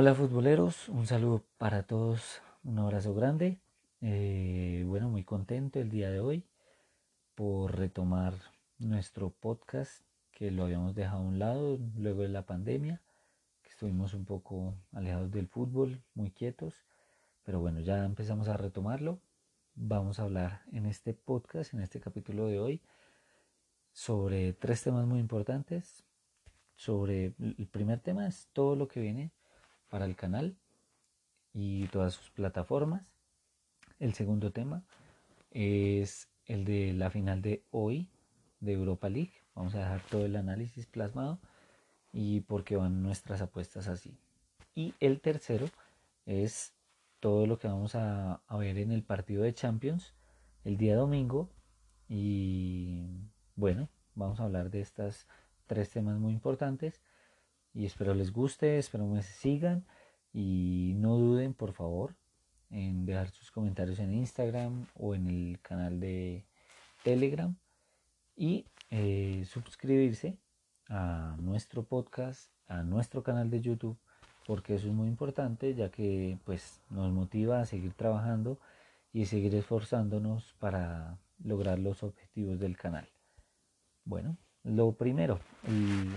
Hola futboleros, un saludo para todos, un abrazo grande. Eh, bueno, muy contento el día de hoy por retomar nuestro podcast que lo habíamos dejado a un lado luego de la pandemia, que estuvimos un poco alejados del fútbol, muy quietos, pero bueno, ya empezamos a retomarlo. Vamos a hablar en este podcast, en este capítulo de hoy, sobre tres temas muy importantes. Sobre el primer tema es todo lo que viene para el canal y todas sus plataformas. El segundo tema es el de la final de hoy de Europa League. Vamos a dejar todo el análisis plasmado y por qué van nuestras apuestas así. Y el tercero es todo lo que vamos a, a ver en el partido de Champions el día domingo. Y bueno, vamos a hablar de estas tres temas muy importantes y espero les guste, espero me sigan y no duden por favor en dejar sus comentarios en Instagram o en el canal de Telegram y eh, suscribirse a nuestro podcast, a nuestro canal de YouTube porque eso es muy importante ya que pues nos motiva a seguir trabajando y seguir esforzándonos para lograr los objetivos del canal. Bueno, lo primero, el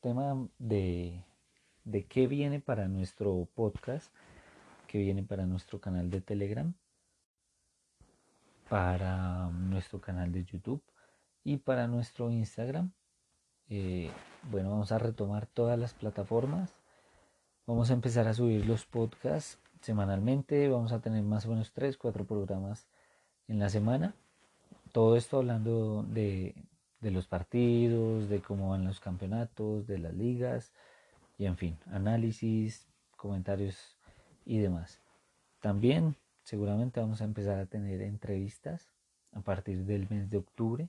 tema de, de qué viene para nuestro podcast, qué viene para nuestro canal de Telegram, para nuestro canal de YouTube y para nuestro Instagram. Eh, bueno, vamos a retomar todas las plataformas. Vamos a empezar a subir los podcasts semanalmente. Vamos a tener más o menos 3, 4 programas en la semana. Todo esto hablando de, de los partidos, de cómo van los campeonatos, de las ligas y en fin, análisis, comentarios y demás. También seguramente vamos a empezar a tener entrevistas a partir del mes de octubre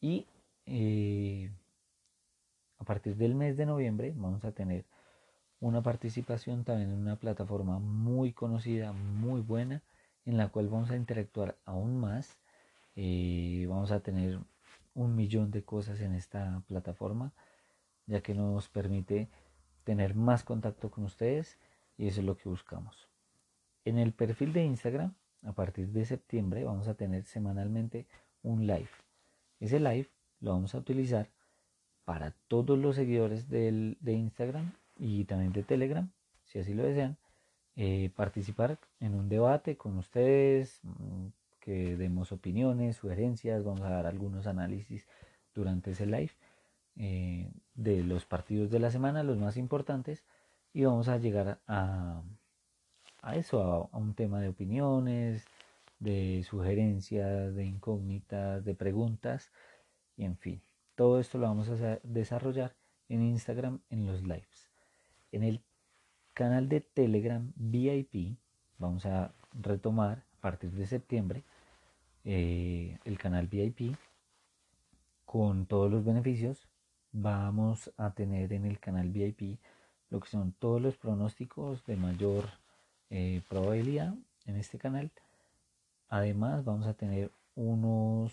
y eh, a partir del mes de noviembre vamos a tener una participación también en una plataforma muy conocida, muy buena, en la cual vamos a interactuar aún más. Eh, vamos a tener un millón de cosas en esta plataforma, ya que nos permite tener más contacto con ustedes y eso es lo que buscamos. En el perfil de Instagram, a partir de septiembre, vamos a tener semanalmente un live. Ese live lo vamos a utilizar para todos los seguidores de Instagram y también de Telegram, si así lo desean, eh, participar en un debate con ustedes, mm, que demos opiniones, sugerencias, vamos a dar algunos análisis durante ese live eh, de los partidos de la semana, los más importantes, y vamos a llegar a, a eso, a, un tema de opiniones, de sugerencias, de incógnitas, de preguntas, y en fin, todo esto lo vamos a desarrollar en Instagram en los lives. En el canal de Telegram VIP vamos a retomar a partir de septiembre eh, el canal VIP con todos los beneficios. Vamos a tener en el canal VIP lo que son todos los pronósticos de mayor eh, probabilidad en este canal. Además vamos a tener unos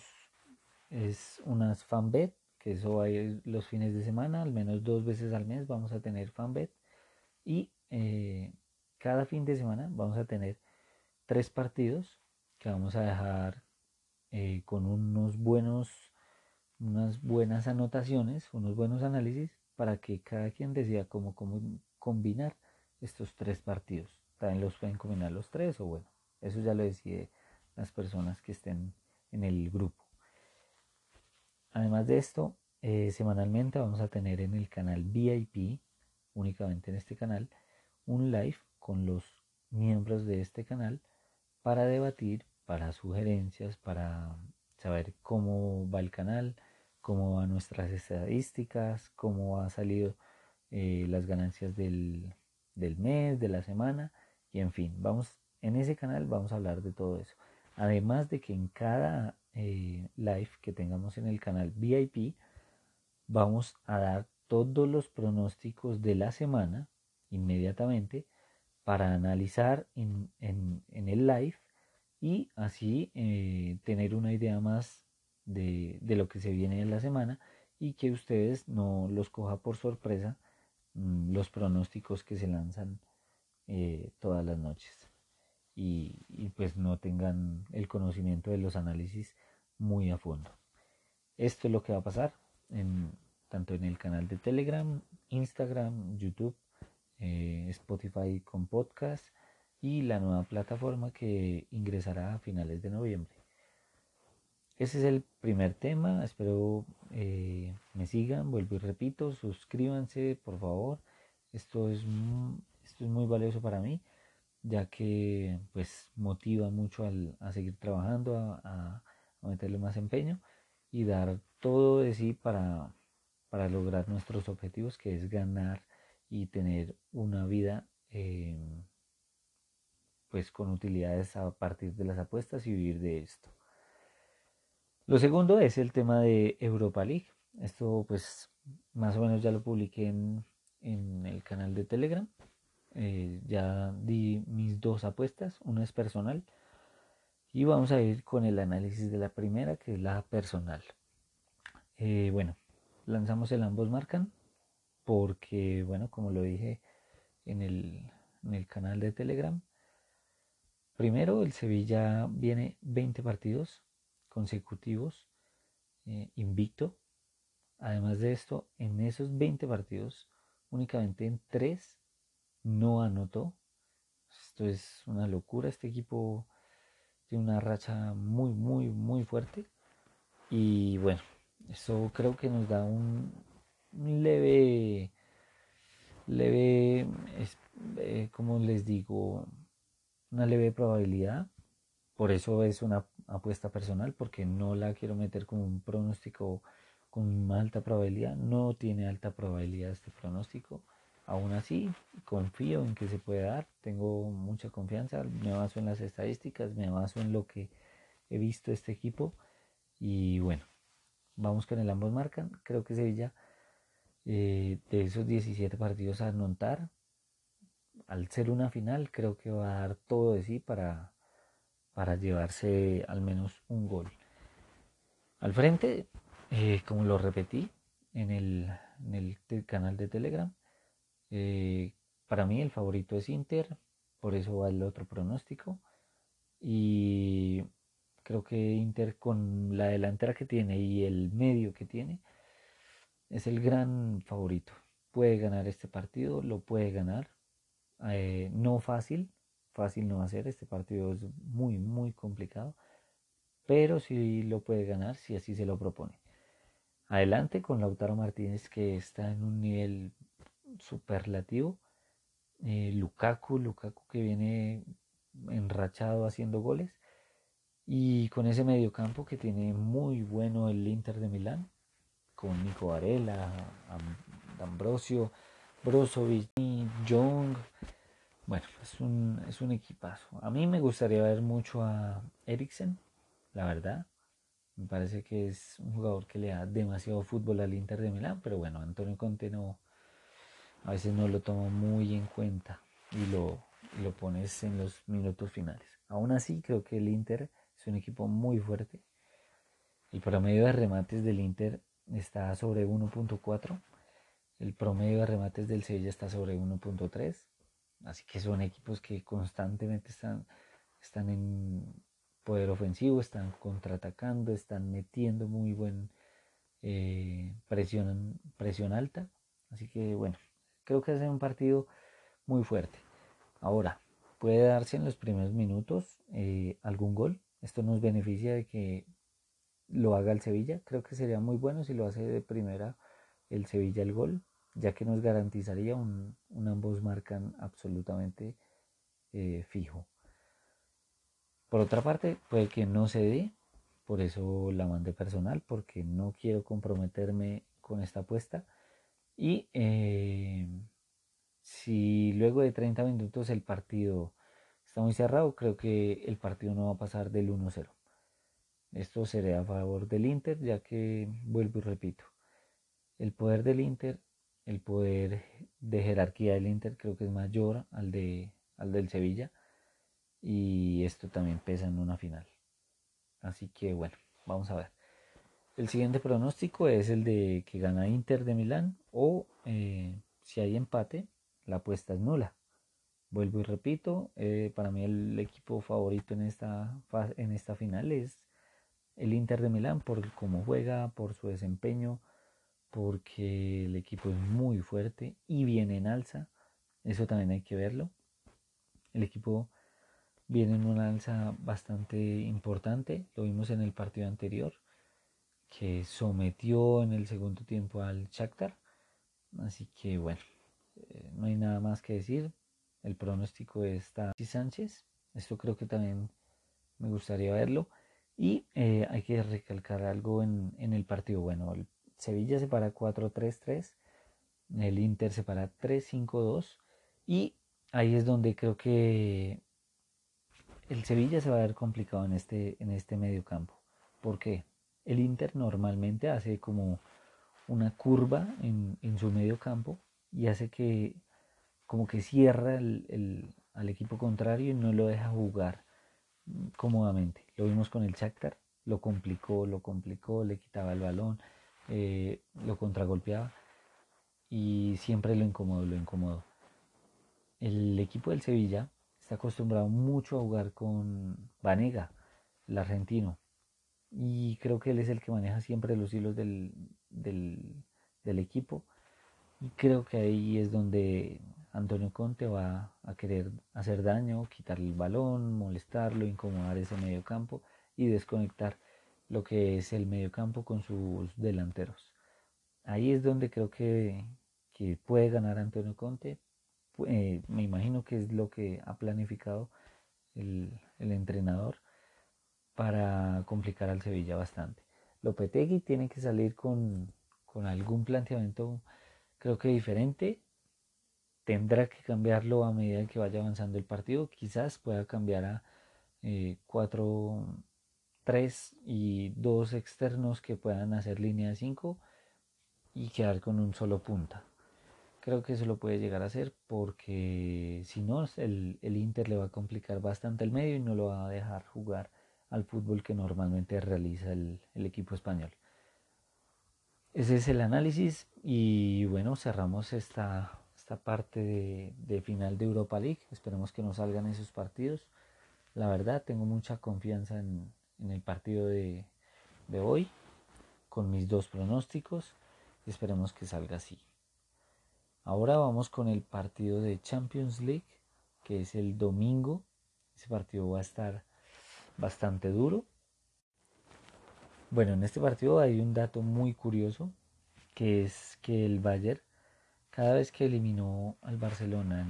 es unas fanbet que eso ir los fines de semana, al menos dos veces al mes vamos a tener fanbet y eh, cada fin de semana vamos a tener tres partidos que vamos a dejar eh, con unos buenos, unas buenas anotaciones, unos buenos análisis para que cada quien decida cómo, combinar estos tres partidos. También los pueden combinar los tres o bueno, eso ya lo decide las personas que estén en el grupo. Además de esto, eh, semanalmente vamos a tener en el canal VIP, únicamente en este canal, un live con los miembros de este canal para debatir para sugerencias, para saber cómo va el canal, cómo van nuestras estadísticas, cómo han salido eh, las ganancias del, mes, de la semana y en fin, vamos en ese canal vamos a hablar de todo eso. Además de que en cada eh, live que tengamos en el canal VIP vamos a dar todos los pronósticos de la semana inmediatamente para analizar en, en el live y así eh, tener una idea más de, lo que se viene en la semana y que ustedes no los coja por sorpresa mm, los pronósticos que se lanzan eh, todas las noches y, pues no tengan el conocimiento de los análisis muy a fondo. Esto es lo que va a pasar tanto en el canal de Telegram, Instagram, YouTube, eh, Spotify con podcast y la nueva plataforma que ingresará a finales de noviembre. Ese es el primer tema, espero eh, me sigan, vuelvo y repito, suscríbanse por favor, esto es, esto es muy valioso para mí ya que pues motiva mucho a seguir trabajando, a, meterle más empeño y dar todo de sí para, para lograr nuestros objetivos, que es ganar y tener una vida eh, pues con utilidades a partir de las apuestas y vivir de esto. Lo segundo es el tema de Europa League. Esto pues más o menos ya lo publiqué en, en el canal de Telegram. Eh, ya di mis dos apuestas, una es personal y vamos a ir con el análisis de la primera que es la personal. Eh, bueno, lanzamos el ambos marcan porque, bueno, como lo dije en el, en el canal de Telegram, primero el Sevilla viene 20 partidos consecutivos eh, invicto. Además de esto, en esos 20 partidos, únicamente en 3 no anotó. Esto es una locura. Este equipo tiene una racha muy, muy, muy fuerte. Y bueno, eso creo que nos da un, leve, leve, eh, como les digo, una leve probabilidad. Por eso es una apuesta personal, porque no la quiero meter como un pronóstico con alta probabilidad. No tiene alta probabilidad este pronóstico. Aún así, confío en que se puede dar, tengo mucha confianza, me baso en las estadísticas, me baso en lo que he visto este equipo y bueno, vamos con el ambos marcan. Creo que Sevilla eh, de esos 17 partidos a anotar, al ser una final, creo que va a dar todo de sí para, para llevarse al menos un gol. Al frente, eh, como lo repetí en el, en el canal de Telegram, eh, para mí el favorito es Inter, por eso va el otro pronóstico. Y creo que Inter con la delantera que tiene y el medio que tiene es el gran favorito. Puede ganar este partido, lo puede ganar. Eh, no fácil, fácil no va a ser, este partido es muy, muy complicado, pero sí lo puede ganar si así se lo propone. Adelante con Lautaro Martínez que está en un nivel superlativo. Eh, Lukaku, Lukaku que viene enrachado haciendo goles. Y con ese mediocampo que tiene muy bueno el Inter de Milán, con Nico Varela, Ambrosio, Brozovic, Young. Bueno, es un, es un equipazo. A mí me gustaría ver mucho a Eriksen, la verdad. Me parece que es un jugador que le da demasiado fútbol al Inter de Milán, pero bueno, Antonio Conte no, a veces no lo tomo muy en cuenta y lo, lo pones en los minutos finales. Aún así, creo que el Inter es un equipo muy fuerte. El promedio de remates del Inter está sobre 1.4. El promedio de remates del Sevilla está sobre 1.3. Así que son equipos que constantemente están, están en poder ofensivo, están contraatacando, están metiendo muy buen eh, presión, presión alta. Así que bueno, Creo que es un partido muy fuerte. Ahora, puede darse en los primeros minutos eh, algún gol. Esto nos beneficia de que lo haga el Sevilla. Creo que sería muy bueno si lo hace de primera el Sevilla el gol, ya que nos garantizaría un, ambos marcan absolutamente eh, fijo. Por otra parte, puede que no se dé, por eso la mandé personal, porque no quiero comprometerme con esta apuesta. Y eh, si luego de 30 minutos el partido está muy cerrado, creo que el partido no va a pasar del 1-0. Esto sería a favor del Inter, ya que vuelvo y repito, el poder del Inter, el poder de jerarquía del Inter creo que es mayor al, de, al del Sevilla y esto también pesa en una final. Así que bueno, vamos a ver. El siguiente pronóstico es el de que gana Inter de Milán o eh, si hay empate, la apuesta es nula. Vuelvo y repito, eh, para mí el equipo favorito en esta, en esta final es el Inter de Milán por cómo juega, por su desempeño, porque el equipo es muy fuerte y viene en alza. Eso también hay que verlo. El equipo viene en una alza bastante importante. Lo vimos en el partido anterior, que sometió en el segundo tiempo al Shakhtar. Así que bueno, eh, no hay nada más que decir. El pronóstico está Sánchez. Esto creo que también me gustaría verlo. Y eh, hay que recalcar algo en, en, el partido. Bueno, el Sevilla se para 4-3-3. El Inter se para 3-5-2. Y ahí es donde creo que el Sevilla se va a ver complicado en este, en este medio campo. ¿Por qué? El Inter normalmente hace como una curva en, en su medio campo y hace que como que cierra al equipo contrario y no lo deja jugar cómodamente. Lo vimos con el Shakhtar, lo complicó, lo complicó, le quitaba el balón, eh, lo contragolpeaba y siempre lo incomodó, lo incomodó. El equipo del Sevilla está acostumbrado mucho a jugar con Vanega, el argentino, y creo que él es el que maneja siempre los hilos del, del equipo y creo que ahí es donde Antonio Conte va a querer hacer daño, quitarle el balón, molestarlo, incomodar ese mediocampo y desconectar lo que es el mediocampo con sus delanteros. Ahí es donde creo que, puede ganar Antonio Conte. Eh, me imagino que es lo que ha planificado el, entrenador para complicar al Sevilla bastante. Lopetegui tiene que salir con, con algún planteamiento creo que diferente. Tendrá que cambiarlo a medida que vaya avanzando el partido. Quizás pueda cambiar a 4, eh, 3 y dos externos que puedan hacer línea de 5 y quedar con un solo punta. Creo que eso lo puede llegar a hacer porque si no, el, Inter le va a complicar bastante el medio y no lo va a dejar jugar al fútbol que normalmente realiza el equipo español. Ese es el análisis y bueno, cerramos esta, esta parte de, final de Europa League. Esperemos que no salgan esos partidos. La verdad, tengo mucha confianza en, el partido de, de hoy con mis dos pronósticos. Esperemos que salga así. Ahora vamos con el partido de Champions League, que es el domingo. Ese partido va a estar bastante duro. Bueno, en este partido hay un dato muy curioso, que es que el Bayern, cada vez que eliminó al Barcelona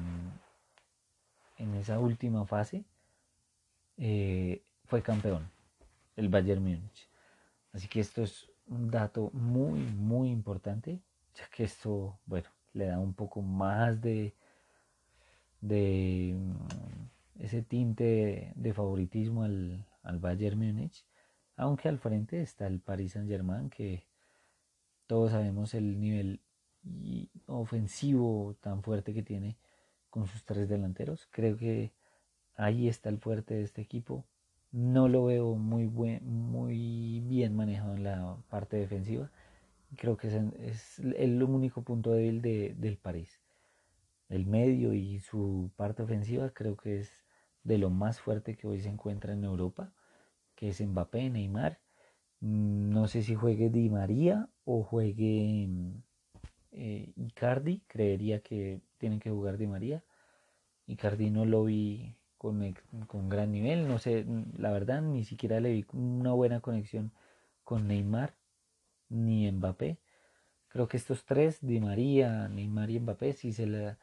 en, esa última fase, eh, fue campeón, el Bayern Múnich. Así que esto es un dato muy, muy importante, ya que esto, bueno, le da un poco más de, de mm, ese tinte de, favoritismo al, al Bayern Múnich aunque al frente está el Paris Saint Germain que todos sabemos el nivel ofensivo tan fuerte que tiene con sus tres delanteros. Creo que ahí está el fuerte de este equipo. No lo veo muy, buen, muy bien manejado en la parte defensiva. Creo que es, el único punto débil de, del París. El medio y su parte ofensiva creo que es de lo más fuerte que hoy se encuentra en Europa que es Mbappé, Neymar. Mm, no sé si juegue Di María o juegue eh, Icardi. Creería que tienen que jugar Di María. Icardi no lo vi con, gran nivel. No sé, la verdad, ni siquiera le vi una buena conexión con Neymar ni Mbappé. Creo que estos tres, Di María, Neymar y Mbappé, sí se le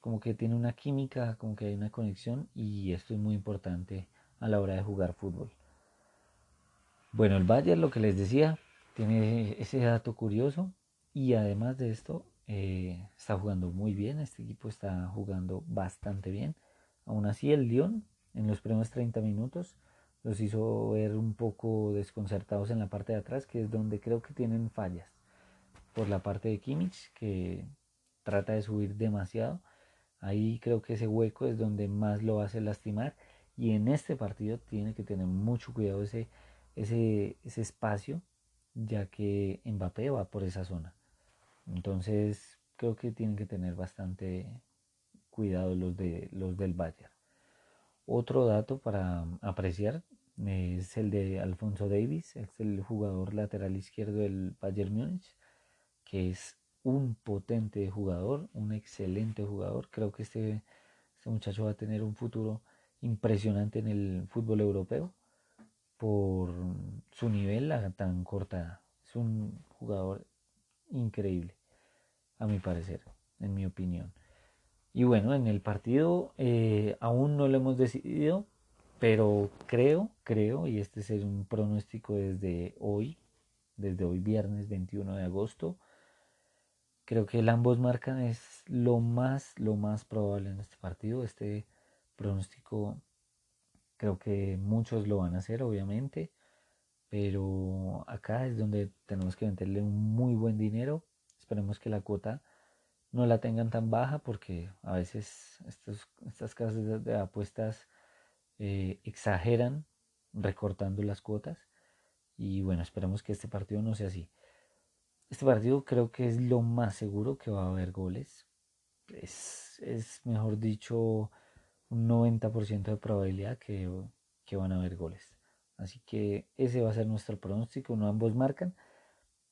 como que tiene una química, como que hay una conexión y esto es muy importante a la hora de jugar fútbol. Bueno, el Bayern, lo que les decía, tiene ese dato curioso y además de esto eh, está jugando muy bien, este equipo está jugando bastante bien. Aún así el Lyon en los primeros 30 minutos los hizo ver un poco desconcertados en la parte de atrás, que es donde creo que tienen fallas. Por la parte de Kimmich, que trata de subir demasiado. Ahí creo que ese hueco es donde más lo hace lastimar. Y en este partido tiene que tener mucho cuidado ese ese, espacio, ya que Mbappé va por esa zona. Entonces, creo que tienen que tener bastante cuidado los, de, los del Bayern. Otro dato para apreciar es el de Alfonso Davis, es el jugador lateral izquierdo del Bayern Múnich, que es un potente jugador, un excelente jugador. Creo que este, este muchacho va a tener un futuro impresionante en el fútbol europeo por su nivel tan corta Es un jugador increíble, a mi parecer, en mi opinión. Y bueno, en el partido eh, aún no lo hemos decidido, pero creo, creo, y este es un pronóstico desde hoy, desde hoy viernes 21 de agosto, creo que el ambos marcan es lo más, lo más probable en este partido. Este pronóstico creo que muchos lo van a hacer, obviamente, pero acá es donde tenemos que meterle un muy buen dinero. Esperemos que la cuota no la tengan tan baja porque a veces estos, estas casas de, apuestas eh, exageran recortando las cuotas y bueno, esperemos que este partido no sea así. Este partido creo que es lo más seguro que va a haber goles. Es, es mejor dicho, un 90% de probabilidad que, que, van a haber goles. Así que ese va a ser nuestro pronóstico. No ambos marcan.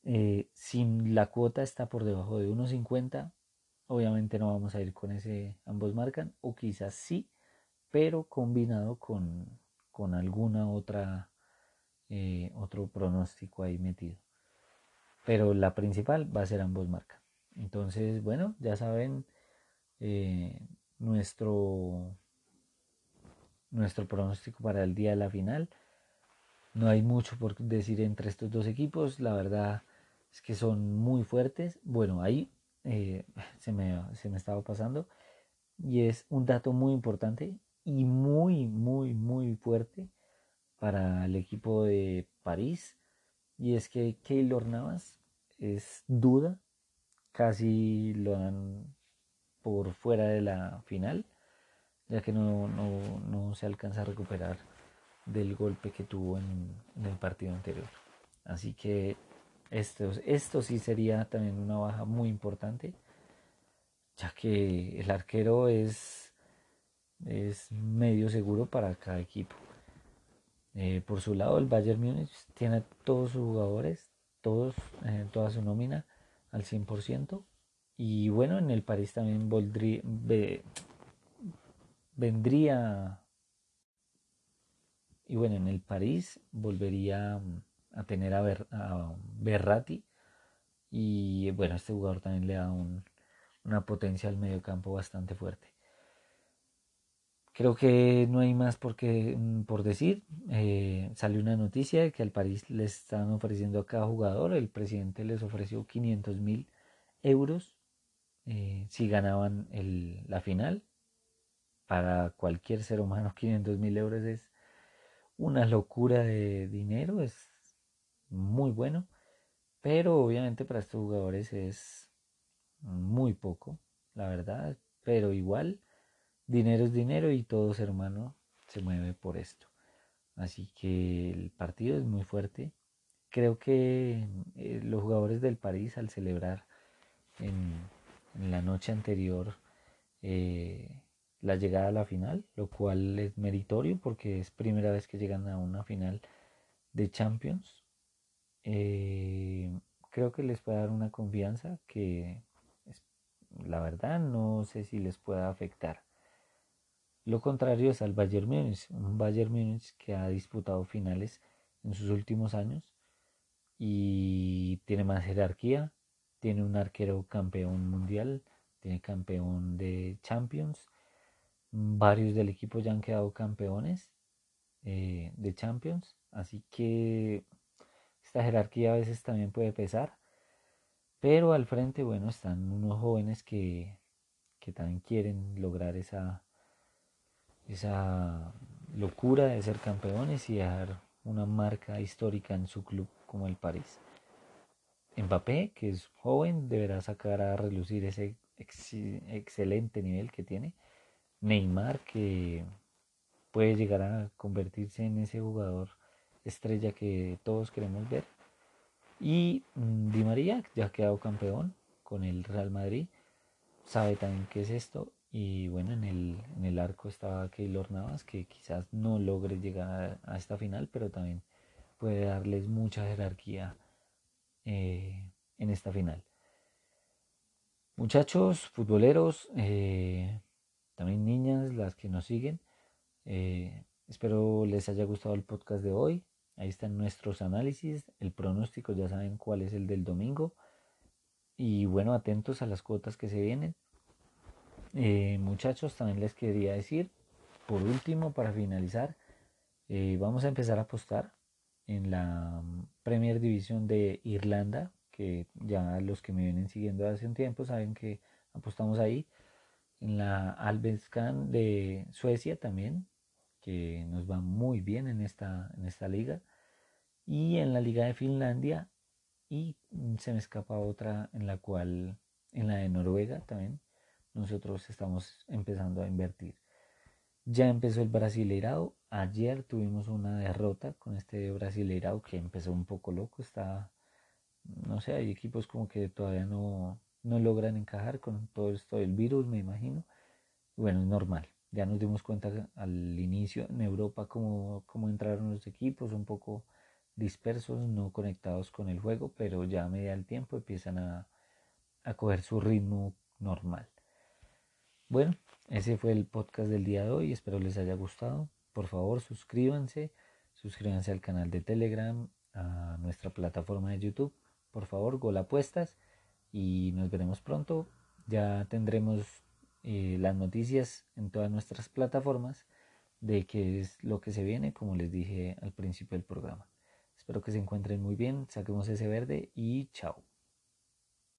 Eh, si la cuota está por debajo de 1.50, Obviamente no vamos a ir con ese ambos marcan, o quizás sí, pero combinado con, con alguna otra eh, otro pronóstico ahí metido. Pero la principal va a ser ambos marcan. Entonces, bueno, ya saben eh, nuestro nuestro pronóstico para el día de la final. No hay mucho por decir entre estos dos equipos. La verdad es que son muy fuertes. Bueno, hay eh, se, me, se me estaba pasando. Y es un dato muy importante y muy, muy, muy fuerte para el equipo de París. Y es que Keylor Navas es duda, casi lo dan por fuera de la final, ya que no, no, no se alcanza a recuperar del golpe que tuvo en, en el partido anterior. Así que esto, esto sí sería también una baja muy importante, ya que el arquero es, es medio seguro para cada equipo. Eh, por su lado, el Bayern Múnich tiene todos sus jugadores, todos, eh, toda su nómina al 100%. Y bueno, en el París también vendría. Y bueno, en el París volvería a tener a, Ber, a Berrati. Y bueno, este jugador también le da una potencia al medio campo bastante fuerte. Creo que no hay más por, mm, por decir. Eh, salió una noticia de que al París le están ofreciendo a cada jugador. El presidente les ofreció 500 mil euros eh, si ganaban la final. Para cualquier ser humano 500 mil euros es una locura de dinero. Es muy bueno, pero obviamente para estos jugadores es muy poco, la verdad, pero igual dinero es dinero y todo ser humano se mueve por esto. Así que el partido es muy fuerte. Creo que eh, los jugadores del París al celebrar en, la noche anterior eh, la llegada a la final, lo cual es meritorio porque es primera vez que llegan a una final de Champions eh, creo que les puede dar una confianza que la verdad no sé si les pueda afectar. Lo contrario es al Bayern Múnich, un Bayern Múnich que ha disputado finales en sus últimos años y tiene más jerarquía, tiene un arquero campeón mundial, tiene campeón de Champions, varios del equipo ya han quedado campeones eh, de Champions, así que esta jerarquía a veces también puede pesar. Pero al frente, bueno, están unos jóvenes que, que también quieren lograr esa, esa locura de ser campeones y dejar una marca histórica en su club como el París. Mbappé, que es joven, deberá sacar a relucir ese excelente nivel que tiene. Neymar, que puede llegar a convertirse en ese jugador estrella que todos queremos ver. Y mm, Di María ya ha quedado campeón con el Real Madrid. sabe también qué es esto. Y bueno, en el, en el arco estaba Keylor Navas, que quizás no logre llegar a, esta final, pero también puede darles mucha jerarquía eh, en esta final. Muchachos, futboleros, eh, también niñas, las que nos siguen, eh, espero les haya gustado el podcast de hoy. Ahí están nuestros análisis, el pronóstico, ya saben cuál es el del domingo. Y bueno, atentos a las cuotas que se vienen. Eh, muchachos, también les quería decir, por último, para finalizar, eh, vamos a empezar a apostar en la Premier División de Irlanda, que ya los que me vienen siguiendo hace un tiempo saben que apostamos ahí. En la Albescan de Suecia también, que nos va muy bien en esta, en esta liga. Y en la Liga de Finlandia. Y se me escapa otra en la cual, en la de Noruega también, nosotros estamos empezando a invertir. Ya empezó el Brasileirao. Ayer tuvimos una derrota con este Brasileirao que empezó un poco loco. Está, no sé, hay equipos como que todavía no, no logran encajar con todo esto del virus, me imagino. Bueno, es normal. Ya nos dimos cuenta al inicio en Europa cómo, cómo entraron los equipos, un poco dispersos, no conectados con el juego, pero ya a medida del tiempo empiezan a, a coger su ritmo normal. Bueno, ese fue el podcast del día de hoy. Espero les haya gustado. Por favor, suscríbanse. Suscríbanse al canal de Telegram, a nuestra plataforma de YouTube. Por favor, gol apuestas. Y nos veremos pronto. Ya tendremos eh, las noticias en todas nuestras plataformas de qué es lo que se viene, como les dije al principio del programa. Espero que se encuentren muy bien. Saquemos ese verde y chao.